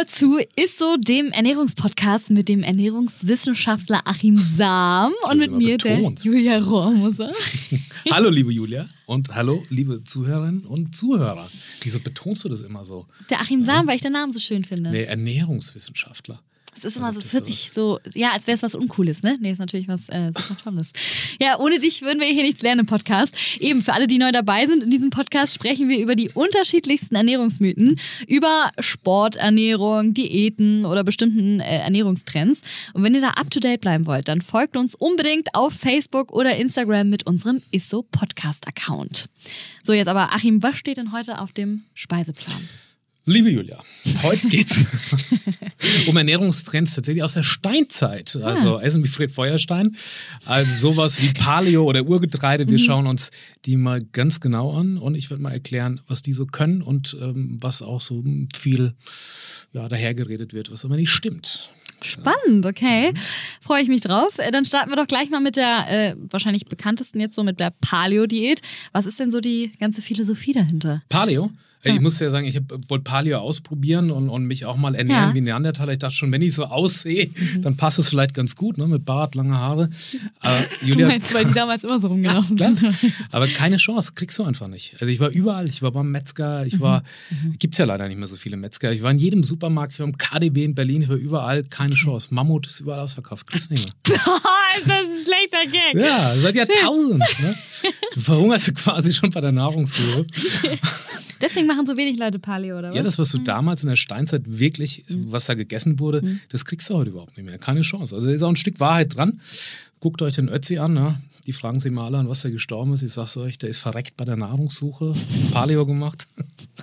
Hallo zu Isso, dem Ernährungspodcast mit dem Ernährungswissenschaftler Achim Sam und mit mir betonst. der Julia Rohrmoser. hallo liebe Julia und hallo liebe Zuhörerinnen und Zuhörer. Wieso betonst du das immer so? Der Achim Sam, weil ich den Namen so schön finde. Nee, Ernährungswissenschaftler. Es ist immer also, so, es hört sich so, ja, als wäre es was Uncooles, ne? Nee, ist natürlich was äh, super Tolles. Ja, ohne dich würden wir hier nichts lernen im Podcast. Eben, für alle, die neu dabei sind in diesem Podcast, sprechen wir über die unterschiedlichsten Ernährungsmythen, über Sporternährung, Diäten oder bestimmten äh, Ernährungstrends. Und wenn ihr da up to date bleiben wollt, dann folgt uns unbedingt auf Facebook oder Instagram mit unserem Isso Podcast Account. So, jetzt aber, Achim, was steht denn heute auf dem Speiseplan? Liebe Julia, heute geht's um Ernährungstrends tatsächlich aus der Steinzeit. Also ah. Essen wie Fred Feuerstein. Also sowas wie Paleo oder Urgetreide. Wir mhm. schauen uns die mal ganz genau an und ich werde mal erklären, was die so können und ähm, was auch so viel ja, dahergeredet wird, was aber nicht stimmt. Spannend, okay. Freue ich mich drauf. Äh, dann starten wir doch gleich mal mit der äh, wahrscheinlich bekanntesten jetzt so mit der Paleo-Diät. Was ist denn so die ganze Philosophie dahinter? Paleo? Ja. Ich muss ja sagen, ich wollte Paleo ausprobieren und, und mich auch mal ernähren ja. wie Neandertaler. Ich dachte schon, wenn ich so aussehe, mhm. dann passt es vielleicht ganz gut, ne? mit Bart, lange Haare. Aber, Julia, du meinst, weil die damals immer so rumgelaufen sind. Aber keine Chance, kriegst du einfach nicht. Also ich war überall, ich war beim Metzger, ich war, mhm. gibt es ja leider nicht mehr so viele Metzger. Ich war in jedem Supermarkt, ich war im KDB in Berlin, ich war überall, keine Chance. Mammut ist überall ausverkauft, kriegst nicht mehr. das ist ein schlechter Gag. Ja, seit Jahrtausenden. ne? Du verhungerst quasi schon bei der Nahrungssuche. Deswegen machen so wenig Leute Paleo, oder was? Ja, das, was du mhm. damals in der Steinzeit wirklich, mhm. was da gegessen wurde, mhm. das kriegst du heute überhaupt nicht mehr. Keine Chance. Also da ist auch ein Stück Wahrheit dran. Guckt euch den Ötzi an, ne? Die fragen sie mal an, was der gestorben ist. Ich sag's euch, der ist verreckt bei der Nahrungssuche, Paleo gemacht.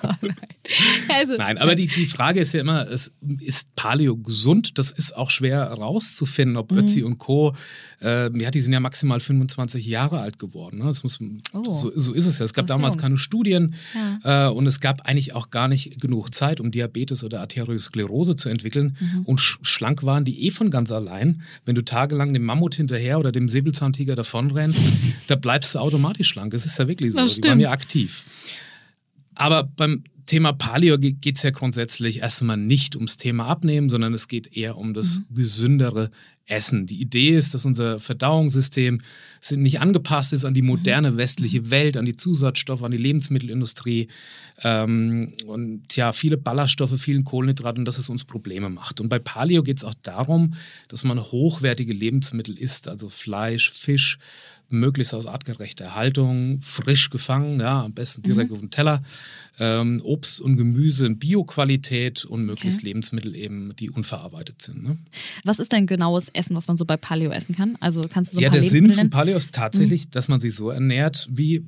Oh nein. Also, nein, aber die, die Frage ist ja immer, ist, ist Paleo gesund? Das ist auch schwer rauszufinden, ob mhm. Ötzi und Co. Äh, ja, die sind ja maximal 25 Jahre alt geworden. Ne? Das muss, oh. so, so, ist es ja. Es gab so. damals keine Studien ja. äh, und es gab eigentlich auch gar nicht genug Zeit, um Diabetes oder Arteriosklerose zu entwickeln. Mhm. Und sch schlank waren die eh von ganz allein. Wenn du tagelang dem Mammut hinterher oder dem Säbelzahntiger davon rennst, da bleibst du automatisch schlank. Das ist ja wirklich so. Die waren ja aktiv. Aber beim Thema Paleo geht es ja grundsätzlich erstmal nicht ums Thema Abnehmen, sondern es geht eher um das mhm. gesündere Essen. Die Idee ist, dass unser Verdauungssystem nicht angepasst ist an die moderne mhm. westliche Welt, an die Zusatzstoffe, an die Lebensmittelindustrie ähm, und ja, viele Ballaststoffe, vielen Kohlenhydraten, dass es uns Probleme macht. Und bei Paleo geht es auch darum, dass man hochwertige Lebensmittel isst, also Fleisch, Fisch, möglichst aus artgerechter Haltung, frisch gefangen, ja, am besten direkt mhm. auf dem Teller. Ähm, Obst und Gemüse in Bioqualität und möglichst okay. Lebensmittel eben, die unverarbeitet sind. Ne? Was ist denn genaues Essen, was man so bei Paleo essen kann? Also kannst du so ein Ja, der Sinn von Paleo ist tatsächlich, mhm. dass man sich so ernährt wie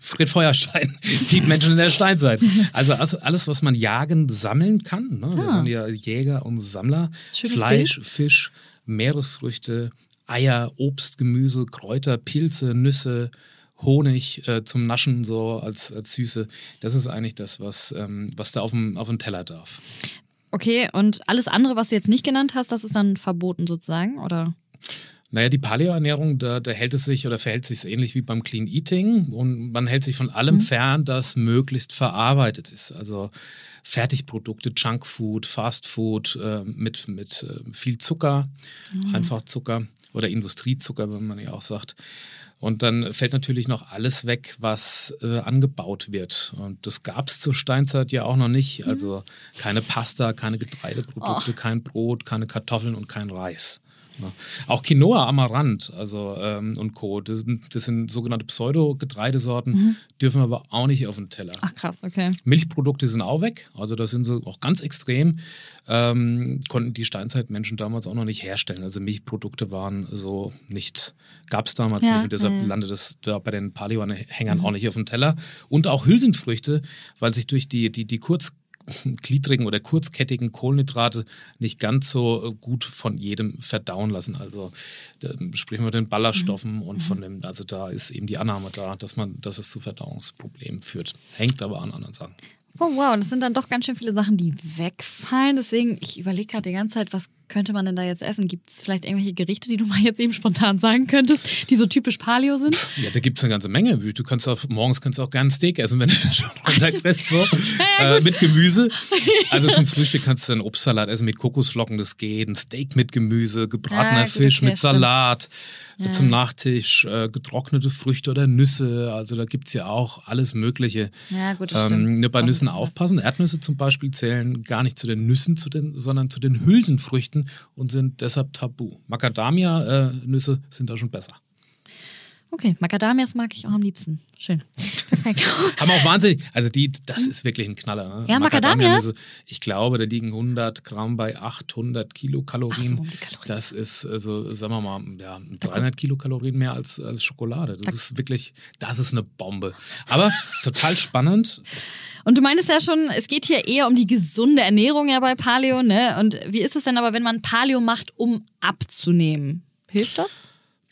Fred Feuerstein, die Menschen in der Steinzeit. Also alles, was man jagen, sammeln kann. Ne? Ah. Wir waren ja Jäger und Sammler. Schönes Fleisch, Bild. Fisch, Meeresfrüchte, Eier, Obst, Gemüse, Kräuter, Pilze, Nüsse, Honig äh, zum Naschen so als, als Süße. Das ist eigentlich das, was, ähm, was da auf dem, auf dem Teller darf. Okay, und alles andere, was du jetzt nicht genannt hast, das ist dann verboten sozusagen, oder? Naja, die Paleo-Ernährung, da, da, hält es sich oder verhält sich ähnlich wie beim Clean Eating und man hält sich von allem mhm. fern, das möglichst verarbeitet ist. Also Fertigprodukte, Junkfood, Fastfood äh, mit, mit äh, viel Zucker, mhm. einfach Zucker oder Industriezucker, wenn man ja auch sagt. Und dann fällt natürlich noch alles weg, was äh, angebaut wird. Und das gab es zur Steinzeit ja auch noch nicht. Mhm. Also keine Pasta, keine Getreideprodukte, oh. kein Brot, keine Kartoffeln und kein Reis. Ja. Auch Quinoa, Amaranth also, ähm, und Co., das, das sind sogenannte Pseudo-Getreidesorten, mhm. dürfen aber auch nicht auf den Teller. Ach krass, okay. Milchprodukte sind auch weg, also das sind sie auch ganz extrem. Ähm, konnten die Steinzeitmenschen damals auch noch nicht herstellen. Also Milchprodukte waren so nicht, gab es damals ja, nicht und deshalb ja. landet es da bei den Paleo-Hängern mhm. auch nicht auf dem Teller. Und auch Hülsenfrüchte, weil sich durch die, die, die kurz gliedrigen oder kurzkettigen Kohlenhydrate nicht ganz so äh, gut von jedem verdauen lassen. Also da sprechen wir den Ballaststoffen mhm. und von dem, also da ist eben die Annahme da, dass man, dass es zu Verdauungsproblemen führt. Hängt aber an anderen Sachen. Oh wow, das sind dann doch ganz schön viele Sachen, die wegfallen. Deswegen, ich überlege gerade die ganze Zeit, was könnte man denn da jetzt essen? Gibt es vielleicht irgendwelche Gerichte, die du mal jetzt eben spontan sagen könntest, die so typisch Paleo sind? Ja, da gibt es eine ganze Menge. Du kannst auch, morgens kannst du auch gerne Steak essen, wenn du das schon runterkriegst, so. Ja, äh, mit Gemüse. Also zum Frühstück kannst du einen Obstsalat essen mit Kokosflocken, das geht. Ein Steak mit Gemüse, gebratener ja, Fisch mit Salat. Ja. Zum Nachtisch äh, getrocknete Früchte oder Nüsse. Also da gibt es ja auch alles Mögliche. Ja, gut, das ähm, stimmt. Nur bei Nüssen aufpassen. Erdnüsse zum Beispiel zählen gar nicht zu den Nüssen, zu den, sondern zu den Hülsenfrüchten und sind deshalb tabu. Macadamia-Nüsse sind da schon besser. Okay, Macadamias mag ich auch am liebsten. Schön. Perfekt. Haben auch wahnsinnig, also die, das ist wirklich ein Knaller. Ne? Ja, Macadamias? Ich glaube, da liegen 100 Gramm bei 800 Kilokalorien. So, Kalorien. Das ist, also, sagen wir mal, ja, 300 Kilokalorien mehr als, als Schokolade. Das ist wirklich, das ist eine Bombe. Aber total spannend. Und du meintest ja schon, es geht hier eher um die gesunde Ernährung ja bei Paleo, ne? Und wie ist es denn aber, wenn man Paleo macht, um abzunehmen? Hilft das?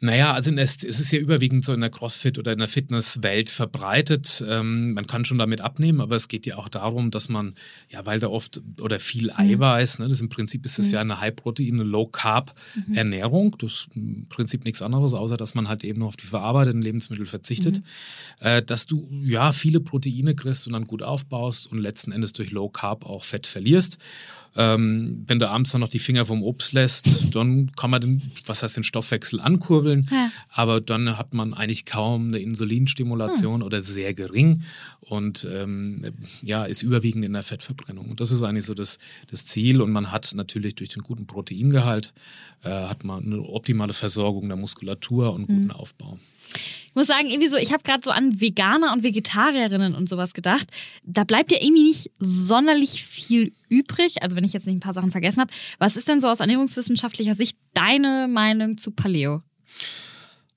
Naja, also es ist ja überwiegend so in der CrossFit oder in der Fitnesswelt verbreitet. Ähm, man kann schon damit abnehmen, aber es geht ja auch darum, dass man, ja, weil da oft oder viel mhm. Eiweiß, ne, das im Prinzip ist es mhm. ja eine High-Protein, eine Low-Carb-Ernährung. Mhm. Das ist im Prinzip nichts anderes, außer dass man halt eben nur auf die verarbeiteten Lebensmittel verzichtet. Mhm. Äh, dass du ja viele Proteine kriegst und dann gut aufbaust und letzten Endes durch Low-Carb auch Fett verlierst. Ähm, wenn du abends dann noch die Finger vom Obst lässt, dann kann man den, was heißt den Stoffwechsel ankurbeln, ja. aber dann hat man eigentlich kaum eine Insulinstimulation hm. oder sehr gering und ähm, ja, ist überwiegend in der Fettverbrennung. Und das ist eigentlich so das, das Ziel und man hat natürlich durch den guten Proteingehalt äh, hat man eine optimale Versorgung der Muskulatur und guten hm. Aufbau. Ich muss sagen, irgendwie so, ich habe gerade so an Veganer und Vegetarierinnen und sowas gedacht. Da bleibt ja irgendwie nicht sonderlich viel übrig. Also wenn ich jetzt nicht ein paar Sachen vergessen habe. Was ist denn so aus ernährungswissenschaftlicher Sicht deine Meinung zu Paleo?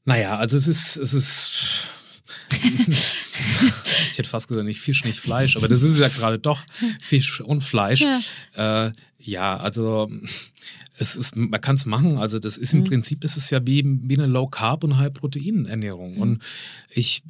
Naja, also es ist, es ist. ich hätte fast gesagt, nicht Fisch, nicht Fleisch, aber das ist ja gerade doch Fisch und Fleisch. Ja, äh, ja also es ist, man kann es machen. Also das ist im mhm. Prinzip ist es ja wie, wie eine Low Carb und High Protein Ernährung. Mhm. Und ich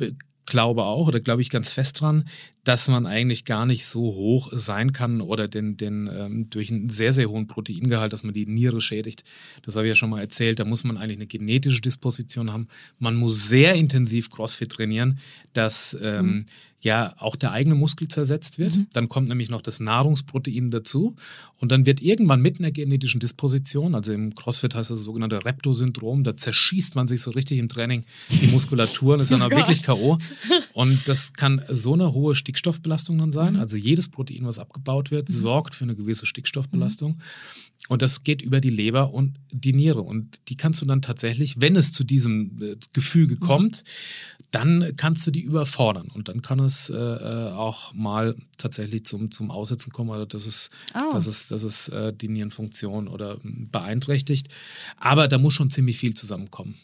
glaube auch oder glaube ich ganz fest dran, dass man eigentlich gar nicht so hoch sein kann oder den, den ähm, durch einen sehr, sehr hohen Proteingehalt, dass man die Niere schädigt. Das habe ich ja schon mal erzählt. Da muss man eigentlich eine genetische Disposition haben. Man muss sehr intensiv CrossFit trainieren, dass ähm, mhm ja auch der eigene Muskel zersetzt wird. Mhm. Dann kommt nämlich noch das Nahrungsprotein dazu. Und dann wird irgendwann mit einer genetischen Disposition, also im CrossFit heißt das, das sogenannte Repto-Syndrom, da zerschießt man sich so richtig im Training die Muskulatur und ist dann oh auch wirklich K.O. Und das kann so eine hohe Stickstoffbelastung dann sein. Mhm. Also jedes Protein, was abgebaut wird, mhm. sorgt für eine gewisse Stickstoffbelastung. Mhm. Und das geht über die Leber und die Niere. Und die kannst du dann tatsächlich, wenn es zu diesem äh, Gefüge kommt, dann kannst du die überfordern. Und dann kann es äh, äh, auch mal tatsächlich zum, zum Aussetzen kommen oder dass es, oh. dass es, dass es äh, die Nierenfunktion oder hm, beeinträchtigt. Aber da muss schon ziemlich viel zusammenkommen.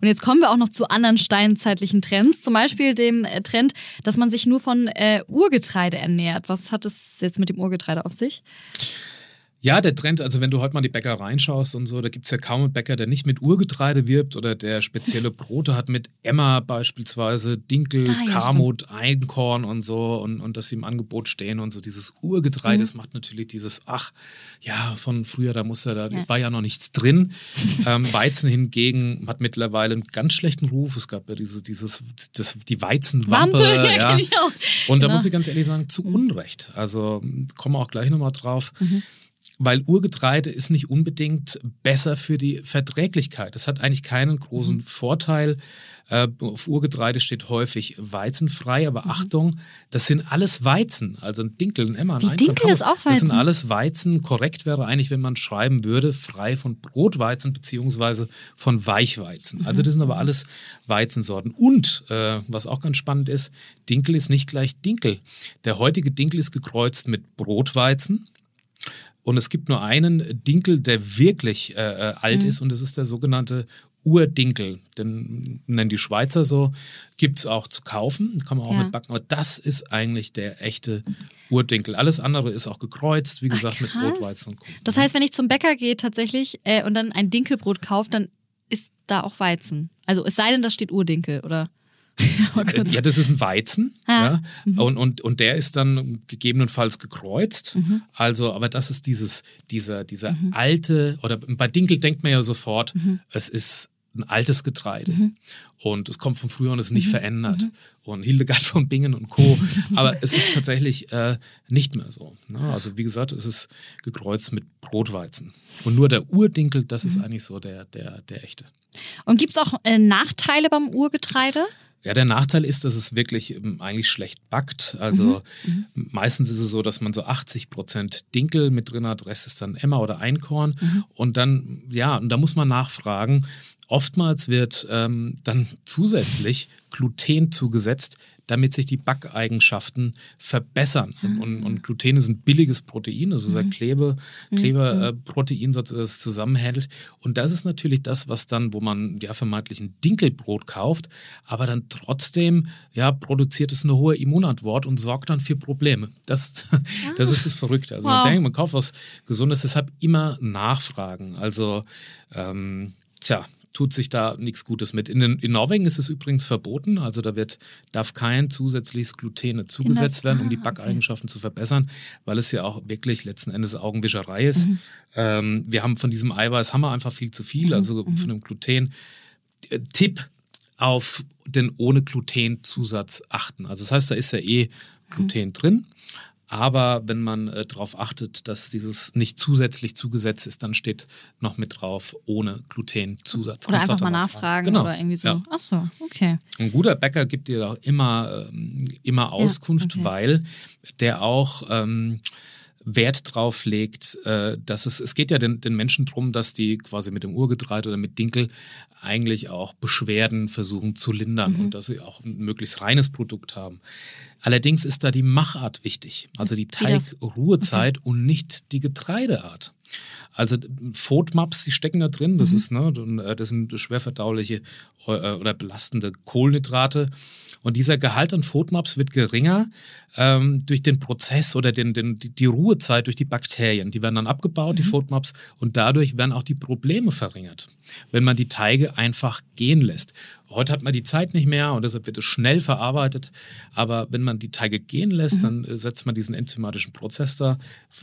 Und jetzt kommen wir auch noch zu anderen steinzeitlichen Trends, zum Beispiel dem äh, Trend, dass man sich nur von Urgetreide ernährt. Was hat es jetzt mit dem Urgetreide auf sich? Ja, der Trend, also wenn du heute mal die Bäcker reinschaust und so, da gibt es ja kaum einen Bäcker, der nicht mit Urgetreide wirbt oder der spezielle Brote hat mit Emma beispielsweise, Dinkel, ah, ja, stimmt. Einkorn und so und, und dass sie im Angebot stehen und so. Dieses Urgetreide, mhm. das macht natürlich dieses, ach, ja, von früher, da muss ja, da ja. war ja noch nichts drin. ähm, Weizen hingegen hat mittlerweile einen ganz schlechten Ruf. Es gab ja dieses, dieses, das, die Weizenwampe. Wampe, ja, ja. Und da genau. muss ich ganz ehrlich sagen, zu mhm. Unrecht. Also kommen wir auch gleich nochmal drauf. Mhm weil Urgetreide ist nicht unbedingt besser für die Verträglichkeit. Es hat eigentlich keinen großen mhm. Vorteil. Äh, auf Urgetreide steht häufig weizenfrei, aber mhm. Achtung, das sind alles Weizen. Also ein Dinkel, ein Emmer, ein Wie Dinkel ist auch Weizen? Das sind alles Weizen. Korrekt wäre eigentlich, wenn man schreiben würde, frei von Brotweizen beziehungsweise von Weichweizen. Mhm. Also das sind aber alles Weizensorten. Und, äh, was auch ganz spannend ist, Dinkel ist nicht gleich Dinkel. Der heutige Dinkel ist gekreuzt mit Brotweizen. Und es gibt nur einen Dinkel, der wirklich äh, äh, alt mhm. ist, und das ist der sogenannte Urdinkel. Den nennen die Schweizer so. Gibt es auch zu kaufen, kann man auch ja. mit backen. Aber das ist eigentlich der echte Urdinkel. Alles andere ist auch gekreuzt, wie gesagt, Ach, mit Brotweizen. Und das heißt, wenn ich zum Bäcker gehe tatsächlich äh, und dann ein Dinkelbrot kaufe, dann ist da auch Weizen. Also es sei denn, da steht Urdinkel, oder? ja, das ist ein Weizen. Ah. Ja, Mhm. und, und, und der ist dann gegebenenfalls gekreuzt. Also, aber das ist dieses, dieser, dieser Mhm. alte, oder bei Dinkel denkt man ja sofort, es ist ein altes Getreide. Mhm. Und es kommt von früher und ist nicht verändert. Und Hildegard von Bingen und Co. Aber es ist tatsächlich äh, nicht mehr so. Ne? Also wie gesagt, es ist gekreuzt mit Brotweizen. Und nur der Urdinkel, das Mhm. ist eigentlich so der, der, der echte. Und gibt es auch äh, Nachteile beim Urgetreide? Ja, der Nachteil ist, dass es wirklich ähm, eigentlich schlecht backt. Also meistens ist es so, dass man so 80 Prozent Dinkel mit drin hat, Rest ist dann Emmer oder Einkorn. Und dann, ja, und da muss man nachfragen. Oftmals wird ähm, dann zusätzlich Gluten zugesetzt, damit sich die Backeigenschaften verbessern. Und, und, und Gluten ist ein billiges Protein, also der Klebe, Klebeprotein, das es zusammenhält. Und das ist natürlich das, was dann, wo man ja vermeintlich ein Dinkelbrot kauft, aber dann trotzdem ja, produziert es eine hohe Immunantwort und sorgt dann für Probleme. Das, das ist das Verrückte. Also man Wow. denkt, man kauft was Gesundes, deshalb immer nachfragen. Also, ähm, tja, tut sich da nichts Gutes mit. In, in Norwegen ist es übrigens verboten, also da wird, darf kein zusätzliches Gluten zugesetzt werden, um die ah, Backeigenschaften zu verbessern, weil es ja auch wirklich letzten Endes Augenwischerei ist. Ähm, wir haben von diesem Eiweiß haben wir einfach viel zu viel, also von dem Gluten. Äh, Tipp auf den ohne Gluten-Zusatz achten. Also das heißt, da ist ja eh Gluten drin. Aber wenn man äh, darauf achtet, dass dieses nicht zusätzlich zugesetzt ist, dann steht noch mit drauf ohne Glutenzusatz. Oder Kannst einfach mal nachfragen Genau. oder irgendwie so. Ja. Ach so, okay. Ein guter Bäcker gibt dir auch immer, ähm, immer Auskunft, okay. weil der auch ähm, Wert drauf legt, äh, dass es, es geht ja den, den Menschen drum, dass die quasi mit dem Urgetreide oder mit Dinkel eigentlich auch Beschwerden versuchen zu lindern Mhm. und dass sie auch ein möglichst reines Produkt haben. Allerdings ist da die Machart wichtig, also die? Teigruhezeit und nicht die Getreideart. Also FODMAPs, die stecken da drin, das ist, ne, äh, das sind schwerverdauliche äh, oder belastende Kohlenhydrate. Und dieser Gehalt an FODMAPs wird geringer ähm, durch den Prozess oder den, den, die, Ruhezeit durch die Bakterien. Die werden dann abgebaut, die FODMAPs, und dadurch werden auch die Probleme verringert, wenn man die Teige einfach gehen lässt. Heute hat man die Zeit nicht mehr und deshalb wird es schnell verarbeitet. Aber wenn man die Teige gehen lässt, dann äh, setzt man diesen enzymatischen Prozess da,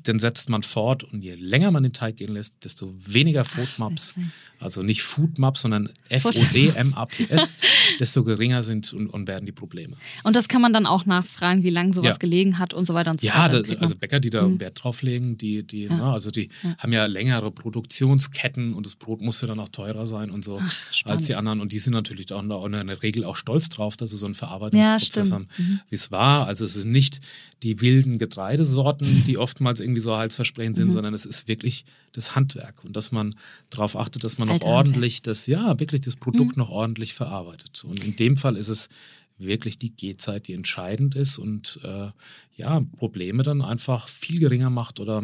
den setzt man fort und je länger man den Teig gehen lässt, desto weniger FODMAPs, also nicht Foodmaps, sondern F-O-D-M-A-P-S, desto geringer sind und, und werden die Probleme. Und das kann man dann auch nachfragen, wie lange sowas Ja. gelegen hat und so weiter und so Ja, fort. da, man- also Bäcker, die da Wert drauf legen, die, die, ne, also die haben ja längere Produktionsketten und das Brot muss ja dann auch teurer sein und so Ach, als die anderen. Und die sind natürlich auch in der, in der Regel auch stolz drauf, dass sie so einen Verarbeitungsprozess stimmt. haben, wie es war. Also es sind nicht die wilden Getreidesorten, die oftmals irgendwie so heilsversprechend Mhm. sind, sondern es ist wirklich das Handwerk und dass man darauf achtet, dass man noch ordentlich das, ja, wirklich das Mhm. Produkt noch ordentlich verarbeitet. Und in dem Fall ist es wirklich die Gehzeit, die entscheidend ist und äh, ja, Probleme dann einfach viel geringer macht oder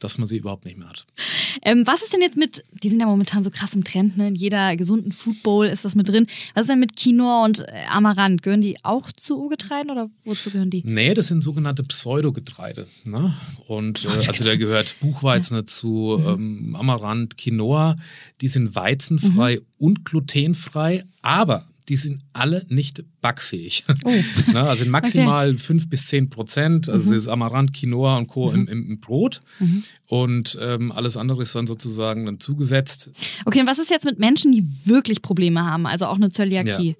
dass man sie überhaupt nicht mehr hat. Ähm, was ist denn jetzt mit, die sind ja momentan so krass im Trend, ne? in jeder gesunden Food Bowl ist das mit drin. Was ist denn mit Quinoa und äh, Amaranth? Gehören die auch zu Urgetreiden oder wozu gehören die? Nee, das sind sogenannte Pseudogetreide. Ne? Und äh, also da gehört Buchweizen dazu, ähm, Amaranth, Quinoa. Die sind weizenfrei und glutenfrei, aber die sind alle nicht backfähig. ne? Also sind maximal fünf bis zehn Prozent. Also das ist Amaranth, Quinoa und Co. Im, im, im Brot. Und ähm, alles andere ist dann sozusagen dann zugesetzt. Okay, und was ist jetzt mit Menschen, die wirklich Probleme haben, also auch eine Zöliakie?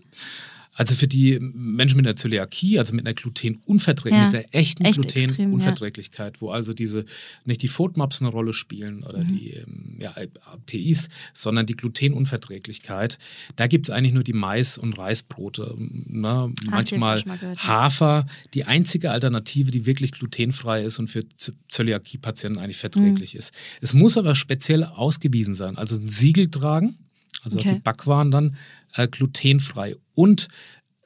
Also für die Menschen mit einer Zöliakie, also mit einer Glutenunverträglichkeit, Ja. mit einer echten Echt Glutenunverträglichkeit, wo also diese nicht die FODMAPs eine Rolle spielen oder Mhm. die ähm, ja, APIs, sondern die Glutenunverträglichkeit. Da gibt es eigentlich nur die Mais- und Reisbrote. Ne? Manchmal gehört, ja. Hafer, die einzige Alternative, die wirklich glutenfrei ist und für Zöliakie-Patienten eigentlich verträglich Mhm. ist. Es muss aber speziell ausgewiesen sein, also ein Siegel tragen. Also Okay. die Backwaren dann äh, glutenfrei. Und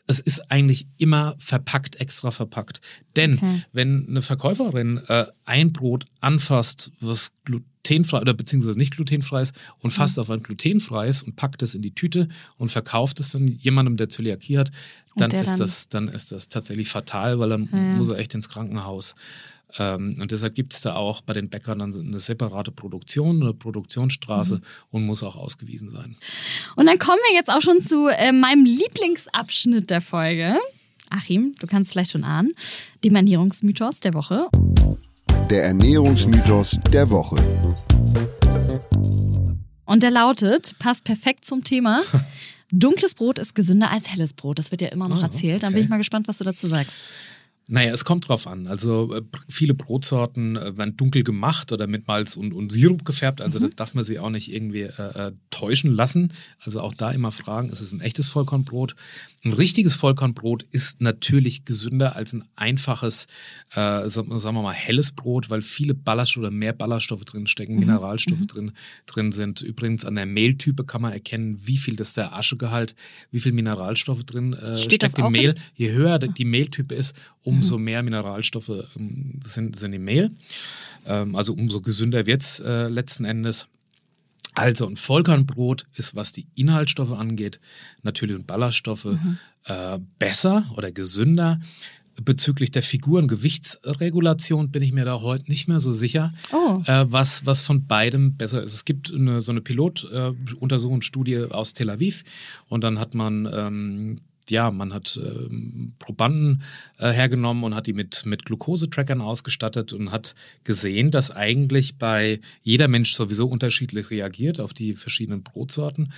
es ist eigentlich immer verpackt, extra verpackt. Denn Okay. wenn eine Verkäuferin äh, ein Brot anfasst, was glutenfrei oder beziehungsweise nicht glutenfrei ist und Mhm. fasst auf ein glutenfreies und packt es in die Tüte und verkauft es dann jemandem, der Zöliakie hat, dann ist dann- das dann ist das tatsächlich fatal, weil dann muss er echt ins Krankenhaus. Ähm, und deshalb gibt es da auch bei den Bäckern dann eine separate Produktion, eine Produktionsstraße mhm. und muss auch ausgewiesen sein. Und dann kommen wir jetzt auch schon zu äh, meinem Lieblingsabschnitt der Folge. Achim, du kannst vielleicht schon ahnen, dem Ernährungsmythos der Woche. Der Ernährungsmythos der Woche. Und der lautet, passt perfekt zum Thema. Dunkles Brot ist gesünder als helles Brot. Das wird ja immer noch oh, erzählt. Okay. Dann bin ich mal gespannt, was du dazu sagst. Naja, es kommt drauf an. Also äh, viele Brotsorten äh, werden dunkel gemacht oder mit Malz und, und Sirup gefärbt. Also mhm. da darf man sie auch nicht irgendwie äh, äh, täuschen lassen. Also auch da immer fragen, ist es ein echtes Vollkornbrot? Ein richtiges Vollkornbrot ist natürlich gesünder als ein einfaches, äh, sagen wir mal, helles Brot, weil viele Ballaststoffe oder mehr Ballaststoffe drin stecken, mhm. Mineralstoffe mhm. drin, drin sind. Übrigens an der Mehltype kann man erkennen, wie viel das der Aschegehalt, wie viel Mineralstoffe drin äh, steckt im Mehl. Je höher die Mehltype ist, umso mhm. mehr Mineralstoffe ähm, sind, sind im Mehl. Ähm, also umso gesünder wird es äh, letzten Endes. Also ein Vollkornbrot ist, was die Inhaltsstoffe angeht, natürlich und Ballaststoffe, mhm. äh, besser oder gesünder. Bezüglich der Figur- und Gewichtsregulation bin ich mir da heute nicht mehr so sicher, oh. äh, was, was von beidem besser ist. Es gibt eine, so eine Pilotuntersuchungsstudie äh, aus Tel Aviv und dann hat man ähm, ja, man hat äh, Probanden äh, hergenommen und hat die mit, mit Glukosetrackern ausgestattet und hat gesehen, dass eigentlich bei jeder Mensch sowieso unterschiedlich reagiert auf die verschiedenen Brotsorten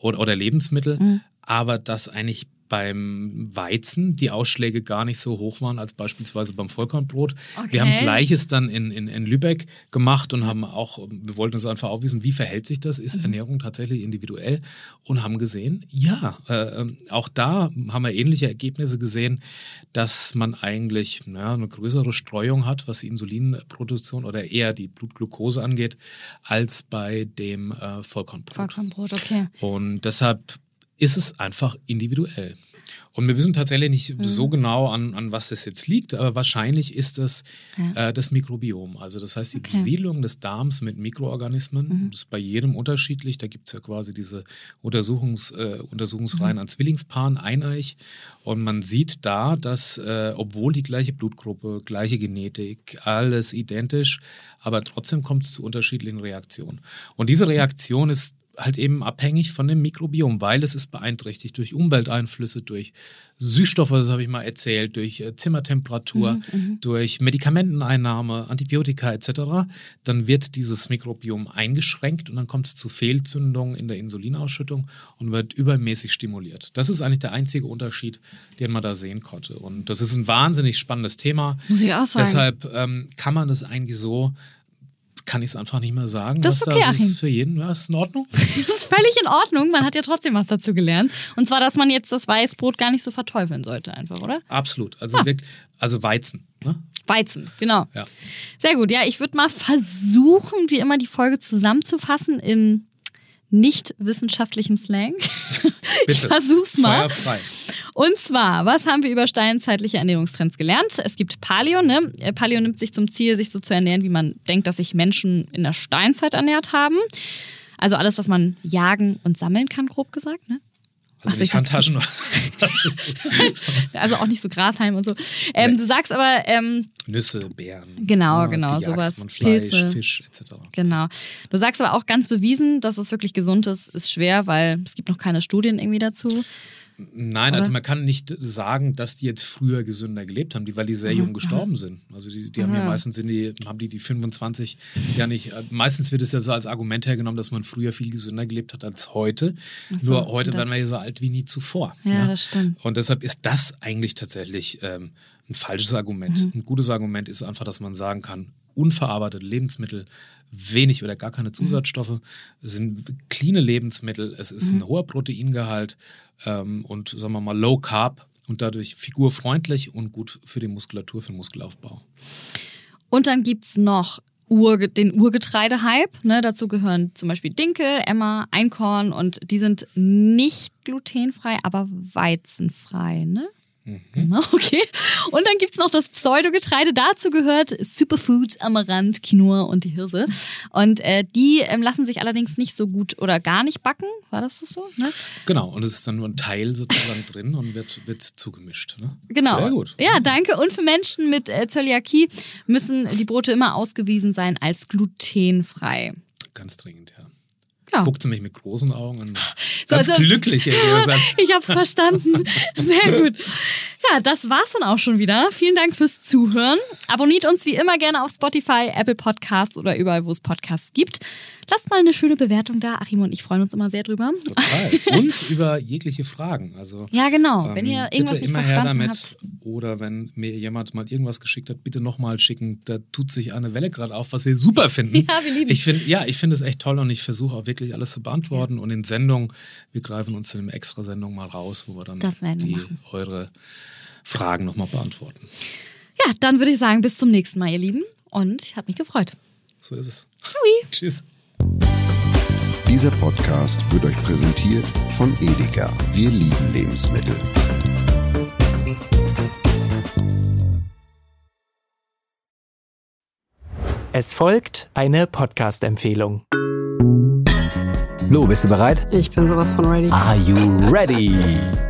oder, oder Lebensmittel, mhm. aber dass eigentlich beim Weizen die Ausschläge gar nicht so hoch waren als beispielsweise beim Vollkornbrot. Okay. Wir haben Gleiches dann in, in, in Lübeck gemacht und haben auch, wir wollten uns einfach aufwiesen, wie verhält sich das? Ist mhm. Ernährung tatsächlich individuell? Und haben gesehen, ja, äh, auch da haben wir ähnliche Ergebnisse gesehen, dass man eigentlich ja, eine größere Streuung hat, was die Insulinproduktion oder eher die Blutglucose angeht, als bei dem äh, Vollkornbrot. Vollkornbrot, okay. Und deshalb ist es einfach individuell. Und wir wissen tatsächlich nicht mhm. so genau, an, an was das jetzt liegt, aber wahrscheinlich ist es ja. äh, das Mikrobiom. Also das heißt die okay. Besiedlung des Darms mit Mikroorganismen. Mhm. Das ist bei jedem unterschiedlich. Da gibt es ja quasi diese Untersuchungs, äh, Untersuchungsreihen mhm. an Zwillingspaaren, Eineich. Und man sieht da, dass, äh, obwohl die gleiche Blutgruppe, gleiche Genetik, alles identisch, aber trotzdem kommt es zu unterschiedlichen Reaktionen. Und diese Reaktion ist halt eben abhängig von dem Mikrobiom, weil es ist beeinträchtigt durch Umwelteinflüsse, durch Süßstoffe, das habe ich mal erzählt, durch äh, Zimmertemperatur, mhm, mhm, durch Medikamenteneinnahme, Antibiotika etc. Dann wird dieses Mikrobiom eingeschränkt und dann kommt es zu Fehlzündungen in der Insulinausschüttung und wird übermäßig stimuliert. Das ist eigentlich der einzige Unterschied, den man da sehen konnte. Und das ist ein wahnsinnig spannendes Thema. Muss ich auch sagen. Deshalb ähm, kann man das eigentlich so kann ich es einfach nicht mehr sagen. Das ist okay, das ist für jeden. Ist in Ordnung. das ist völlig in Ordnung. Man hat ja trotzdem was dazu gelernt. Und zwar, dass man jetzt das Weißbrot gar nicht so verteufeln sollte, einfach, oder? Absolut. Also, ah. wirklich, also Weizen. Ne? Weizen, genau. Ja. Sehr gut. Ja, ich würde mal versuchen, wie immer die Folge zusammenzufassen im nicht wissenschaftlichen Slang. Bitte. Ich versuch's mal. Feuerfrei. Und zwar, was haben wir über steinzeitliche Ernährungstrends gelernt? Es gibt Paleo, ne? Äh, Paleo nimmt sich zum Ziel, sich so zu ernähren, wie man denkt, dass sich Menschen in der Steinzeit ernährt haben. Also alles, was man jagen und sammeln kann, grob gesagt, ne? Also Ach, nicht Handtaschen oder so. also auch nicht so Grashalm und so. Ähm, nee. Du sagst aber. Ähm, Nüsse, Beeren. Genau, ja, genau, sowas. Fleisch, Pilze. Fisch etc. Genau. Du sagst aber auch ganz bewiesen, dass es wirklich gesund ist, ist schwer, weil es gibt noch keine Studien irgendwie dazu. Nein, Oder? also man kann nicht sagen, dass die jetzt früher gesünder gelebt haben, weil die sehr jung gestorben sind. Also die, die haben ja meistens sind die, haben die die 25 ja nicht. Äh, meistens wird es ja so als Argument hergenommen, dass man früher viel gesünder gelebt hat als heute. So, Nur heute werden wir ja so alt wie nie zuvor. Ja, ja, das stimmt. Und deshalb ist das eigentlich tatsächlich ähm, ein falsches Argument. Mhm. Ein gutes Argument ist einfach, dass man sagen kann, unverarbeitete Lebensmittel, wenig oder gar keine Zusatzstoffe, es sind clean Lebensmittel, es ist mhm. ein hoher Proteingehalt ähm, und sagen wir mal Low Carb und dadurch figurfreundlich und gut für die Muskulatur, für den Muskelaufbau. Und dann gibt es noch Ur, den Urgetreidehype. Ne? Dazu gehören zum Beispiel Dinkel, Emma, Einkorn und die sind nicht glutenfrei, aber weizenfrei. Ne? Genau, okay. Und dann gibt es noch das Pseudogetreide. Dazu gehört Superfood, Amaranth, Quinoa und die Hirse. Und äh, die ähm, lassen sich allerdings nicht so gut oder gar nicht backen. War das so? Ne? Genau, und es ist dann nur ein Teil sozusagen drin und wird, wird zugemischt. Ne? Genau. Sehr gut. Ja, danke. Und für Menschen mit äh, Zöliakie müssen die Brote immer ausgewiesen sein als glutenfrei. Ganz dringend, ja. Ja. Guckt sie mich mit großen Augen an. So, Ganz also- glücklich, ich. Ich hab's verstanden. Sehr gut. Ja, das war's dann auch schon wieder. Vielen Dank fürs Zuhören. Abonniert uns wie immer gerne auf Spotify, Apple Podcasts oder überall, wo es Podcasts gibt. Lasst mal eine schöne Bewertung da. Achim und ich freuen uns immer sehr drüber. Total. Und über jegliche Fragen. Also, Ja, genau. Wenn ihr ähm, irgendwas bitte nicht immer her verstanden damit. habt. Oder wenn mir jemand mal irgendwas geschickt hat, bitte nochmal schicken. Da tut sich eine Welle gerade auf, was wir super finden. Ja, wir lieben Ich finde, ja, ich finde es echt toll und ich versuche auch wirklich alles zu beantworten. Und in Sendung, wir greifen uns in einer Extra-Sendung mal raus, wo wir dann wir die machen. eure Fragen nochmal beantworten. Ja, dann würde ich sagen, bis zum nächsten Mal, ihr Lieben. Und ich habe mich gefreut. So ist es. Ciao. Tschüss. Dieser Podcast wird euch präsentiert von Edeka. Wir lieben Lebensmittel. Es folgt eine Podcast-Empfehlung. Lo, bist du bereit? Ich bin sowas von ready. Are you ready?